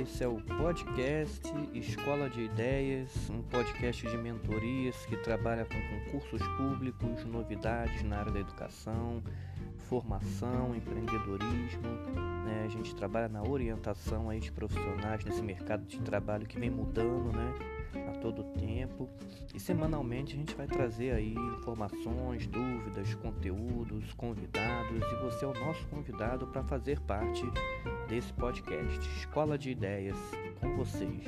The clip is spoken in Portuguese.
Esse é o podcast Escola de Ideias, um podcast de mentorias que trabalha com concursos públicos, novidades na área da educação, formação, empreendedorismo. Né? A gente trabalha na orientação aí de profissionais nesse mercado de trabalho que vem mudando, né? a todo tempo e semanalmente a gente vai trazer aí informações, dúvidas, conteúdos, convidados e você é o nosso convidado para fazer parte desse podcast Escola de Ideias com vocês.